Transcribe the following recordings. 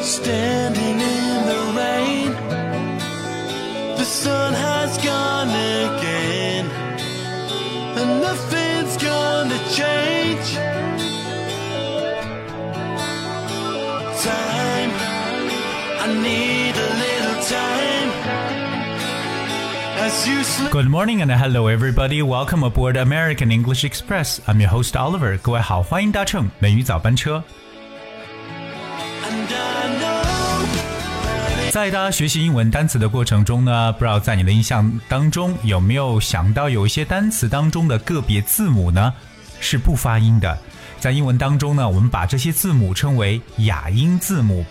standing in the rain. The sun has gone again, and nothing's gonna change. Time, I need a little time. As you slip. Good morning and hello everybody. Welcome aboard American English Express. I'm your host Oliver. 各位好，欢迎搭乘美语早班车。 在大家学习英文单词的过程中呢，不知道在你的印象当中有没有想到有一些单词当中的个别字母呢是不发音的？在英文当中呢，我们把这些字母称为哑音字母。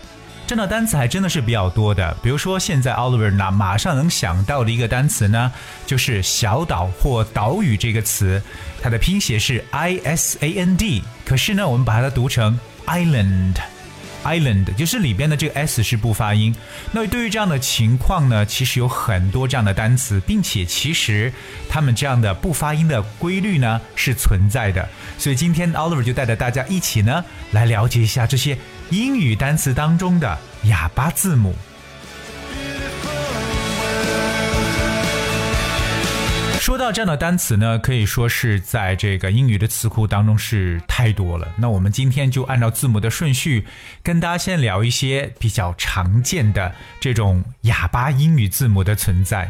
这样的单词还真的是比较多的，比如说现在 Oliver 那马上能想到的一个单词呢，就是小岛或岛屿这个词，它的拼写是 I S A N D，可是呢，我们把它读成 island。Island 就是里边的这个 s 是不发音。那对于这样的情况呢，其实有很多这样的单词，并且其实他们这样的不发音的规律呢是存在的。所以今天 Oliver 就带着大家一起呢来了解一下这些英语单词当中的哑巴字母。说到这样的单词呢，可以说是在这个英语的词库当中是太多了。那我们今天就按照字母的顺序，跟大家先聊一些比较常见的这种哑巴英语字母的存在。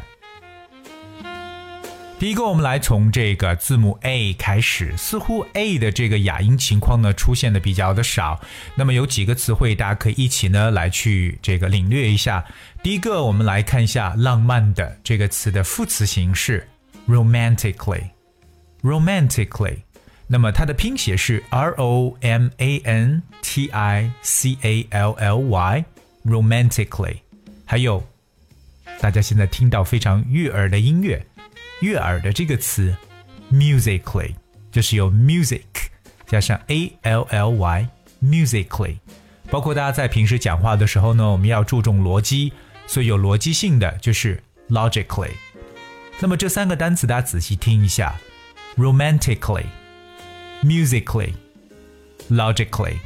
第一个，我们来从这个字母 A 开始，似乎 A 的这个哑音情况呢出现的比较的少。那么有几个词汇，大家可以一起呢来去这个领略一下。第一个，我们来看一下“浪漫的”这个词的副词形式。romantically，romantically，那么它的拼写是 r o m a n t i c a l l y，romantically。还有，大家现在听到非常悦耳的音乐，悦耳的这个词 musically，就是由 music 加上 a l l y，musically。包括大家在平时讲话的时候呢，我们要注重逻辑，所以有逻辑性的就是 logically。 那么这三个单词大家仔细听一下：romantically、musically、logically。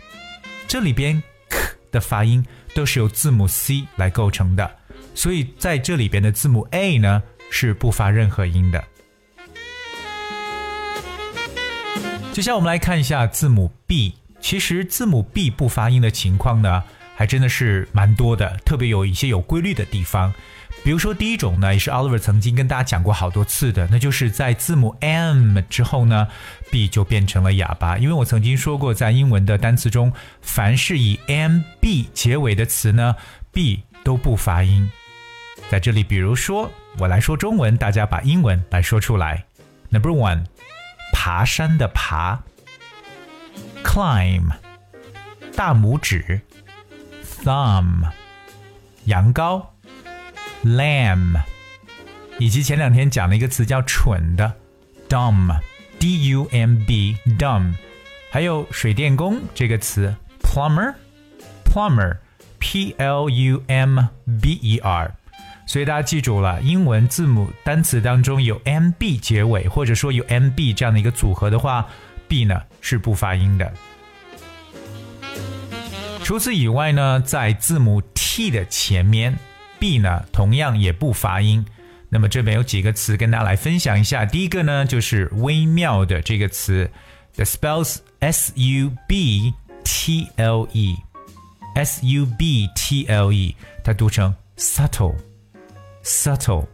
这里边 k 的发音都是由字母 c 来构成的，所以在这里边的字母 a 呢是不发任何音的。接下来我们来看一下字母 b。其实字母 b 不发音的情况呢，还真的是蛮多的，特别有一些有规律的地方。比如说第一种呢，也是 Oliver 曾经跟大家讲过好多次的，那就是在字母 m 之后呢，b 就变成了哑巴。因为我曾经说过，在英文的单词中，凡是以 m b 结尾的词呢，b 都不发音。在这里，比如说我来说中文，大家把英文来说出来。Number one，爬山的爬，climb，大拇指，thumb，羊羔。lamb，以及前两天讲了一个词叫蠢的，dumb，d u m b，dumb，还有水电工这个词，plumber，plumber，p l u m b e r，所以大家记住了，英文字母单词当中有 m b 结尾，或者说有 m b 这样的一个组合的话，b 呢是不发音的。除此以外呢，在字母 t 的前面。B 呢，同样也不发音。那么这边有几个词跟大家来分享一下。第一个呢，就是微妙的这个词，the spells s u b t l e，s u b t l e，它读成 subtle，subtle。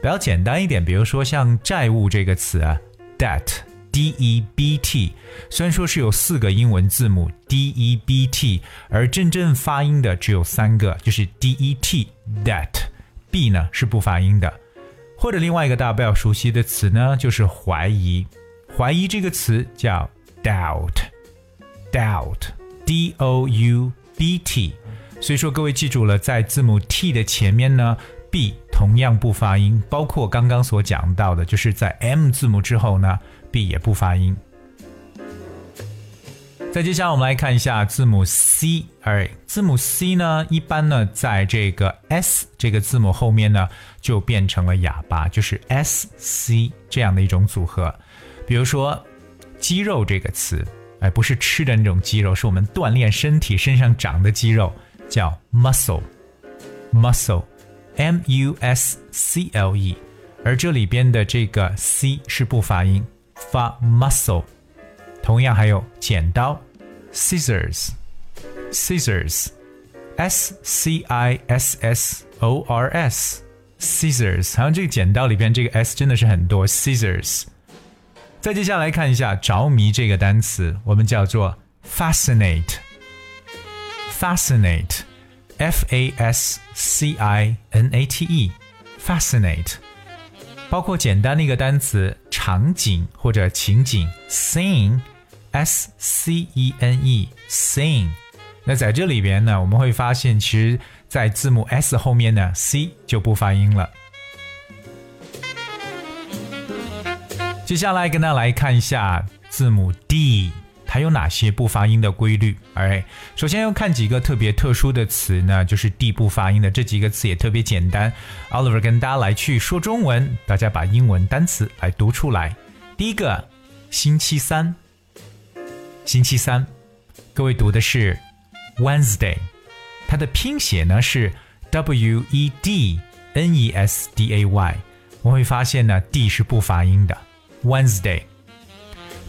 比较简单一点，比如说像债务这个词啊，debt。D E B T，虽然说是有四个英文字母 D E B T，而真正发音的只有三个，就是 D E T，that，B 呢是不发音的。或者另外一个大家比较熟悉的词呢，就是怀疑。怀疑这个词叫 doubt，doubt，D O U B T。所以说各位记住了，在字母 T 的前面呢，B 同样不发音，包括刚刚所讲到的，就是在 M 字母之后呢。B 也不发音。再接下来我们来看一下字母 C，哎，字母 C 呢，一般呢在这个 S 这个字母后面呢就变成了哑巴，就是 S C 这样的一种组合。比如说肌肉这个词，哎，不是吃的那种肌肉，是我们锻炼身体身上长的肌肉，叫 muscle，muscle，m u s c l e，而这里边的这个 c 是不发音，发 muscle。同样还有剪刀，scissors，scissors，s c i s s o r s，scissors。好像这个剪刀里边这个 s 真的是很多，scissors。再接下来看一下着迷这个单词，我们叫做 fascinate。fascinate, f a s c i n a t e, fascinate， 包括简单的一个单词场景或者情景 scene, s c e n e, scene。那在这里边呢，我们会发现，其实，在字母 s 后面呢，c 就不发音了。接下来跟大家来看一下字母 d。它有哪些不发音的规律？哎，首先要看几个特别特殊的词呢，就是 D 不发音的这几个词也特别简单。Oliver 跟大家来去说中文，大家把英文单词来读出来。第一个，星期三，星期三，各位读的是 Wednesday，它的拼写呢是 W E D N E S D A Y，我会发现呢 D 是不发音的，Wednesday。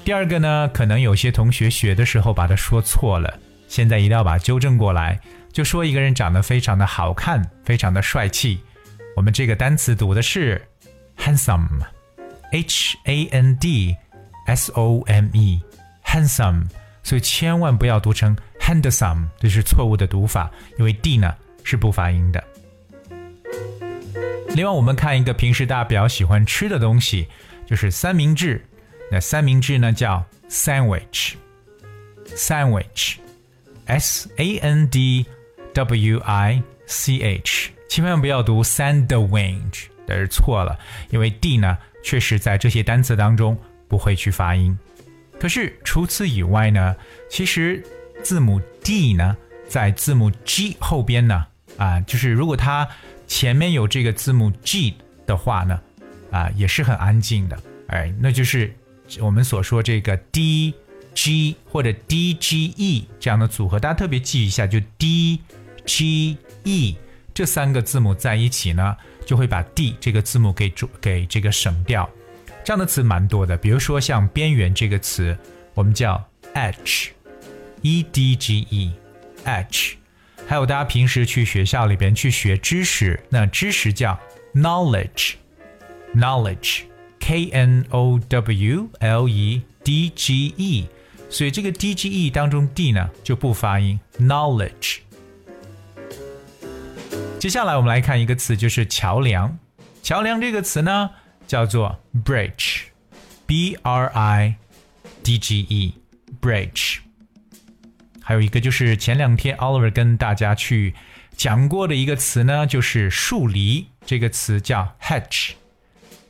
第二个呢，可能有些同学学的时候把它说错了，现在一定要把它纠正过来。就说一个人长得非常的好看，非常的帅气，我们这个单词读的是 handsome，h a n d s o m e，handsome，所以千万不要读成 handsome，这是错误的读法，因为 d 呢是不发音的。另外，我们看一个平时大家比较喜欢吃的东西，就是三明治。那三明治呢叫 sandwich，sandwich，s a n d w i c h，千万不要读 sandwich，这是错了，因为 d 呢确实在这些单词当中不会去发音。可是除此以外呢，其实字母 d 呢在字母 g 后边呢，啊，就是如果它前面有这个字母 g 的话呢，啊，也是很安静的，哎，那就是。我们所说这个 D G 或者 D G E 这样的组合，大家特别记一下，就 D G E 这三个字母在一起呢，就会把 D 这个字母给主给这个省掉。这样的词蛮多的，比如说像边缘这个词，我们叫 H，E D G E，H。还有大家平时去学校里边去学知识，那知识叫 Knowledge，Knowledge。K N O W L E D G E，所以这个 D G E 当中 D 呢就不发音。Knowledge。接下来我们来看一个词，就是桥梁。桥梁这个词呢叫做 bridge，B R I D G E，bridge。还有一个就是前两天 Oliver 跟大家去讲过的一个词呢，就是树篱这个词叫 hedge。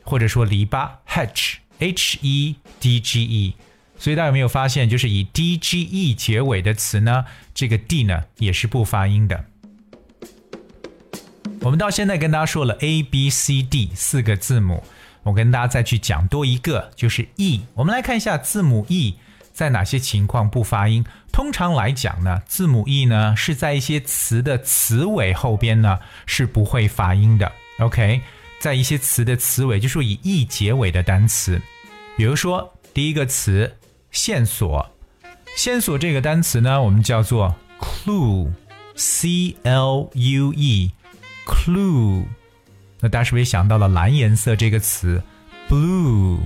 或者说篱笆，hedge，h e d g e，所以大家有没有发现，就是以 d g e 结尾的词呢，这个 d 呢也是不发音的。我们到现在跟大家说了 a b c d 四个字母，我跟大家再去讲多一个，就是 e。我们来看一下字母 e 在哪些情况不发音。通常来讲呢，字母 e 呢是在一些词的词尾后边呢是不会发音的。OK。在一些词的词尾，就是以 e 结尾的单词，比如说第一个词线索，线索这个单词呢，我们叫做 clue，c l u e，clue。那大家是不是想到了蓝颜色这个词 blue，blue？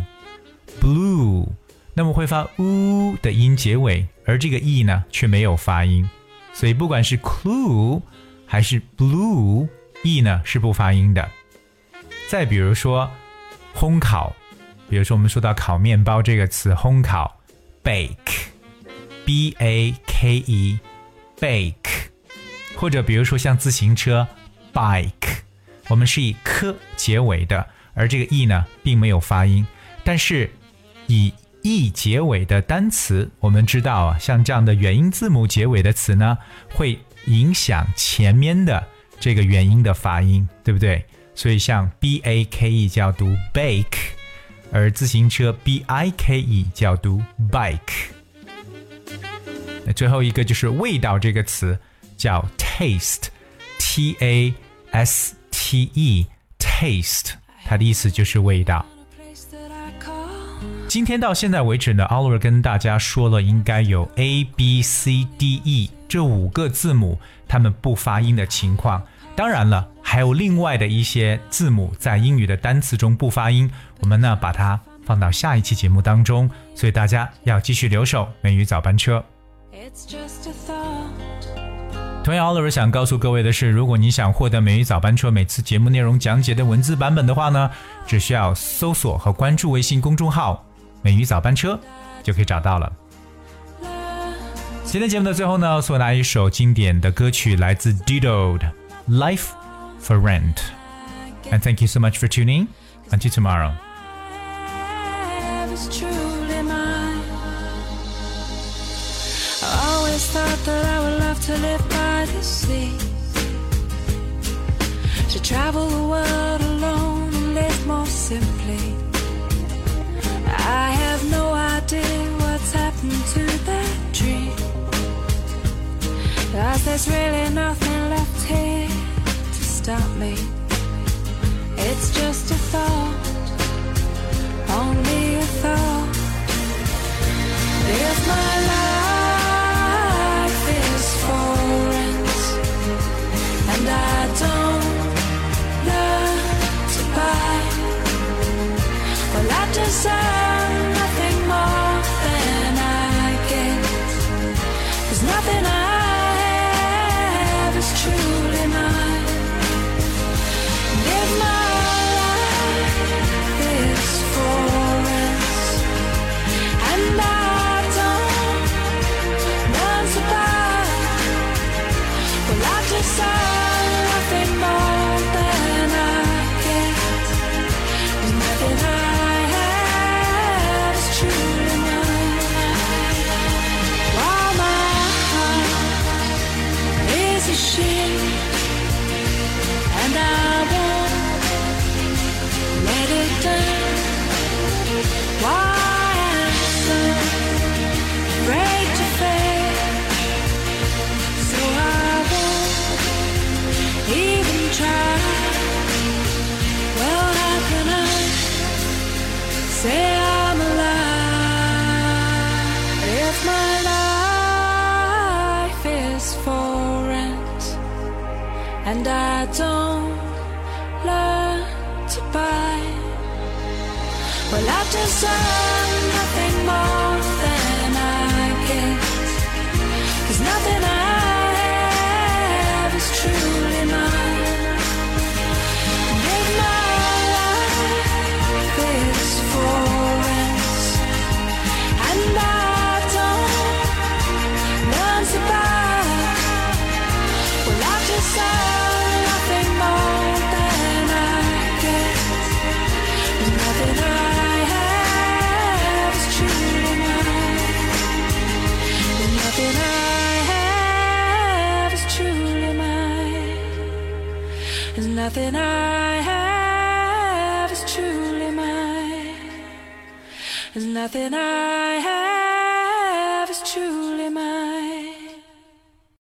那么会发 u 的音结尾，而这个 e 呢却没有发音，所以不管是 clue 还是 blue，e 呢是不发音的。再比如说，烘烤，比如说我们说到烤面包这个词，烘烤，bake，b a k e，bake，或者比如说像自行车，bike，我们是以科结尾的，而这个 e 呢并没有发音，但是以 e 结尾的单词，我们知道啊，像这样的元音字母结尾的词呢，会影响前面的这个元音的发音，对不对？所以像 b a k e 就要读 bake，而自行车 b i k e 就要读 bike。那最后一个就是味道这个词叫 taste，t a s t e，taste，它的意思就是味道。今天到现在为止呢，Oliver 跟大家说了应该有 A B C D E 这五个字母，它们不发音的情况。当然了，还有另外的一些字母在英语的单词中不发音，我们呢把它放到下一期节目当中，所以大家要继续留守美语早班车。同样，Oliver 想告诉各位的是，如果你想获得美语早班车每次节目内容讲解的文字版本的话呢，只需要搜索和关注微信公众号“美语早班车”就可以找到了。今天节目的最后呢，送来一首经典的歌曲，来自 Dido 的。Life for Rent. And thank you so much for tuning. Until tomorrow. thought that I would love to live by the sea. To travel the world alone and live more simply. I have no idea what's happened to that dream. Cause there's really nothing stop me. It's just a thought, only a thought. If my life is for rent and I don't learn to buy, well, I deserve and I don't learn to buy. Well, i just deserve nothing more than I get. Cause nothing I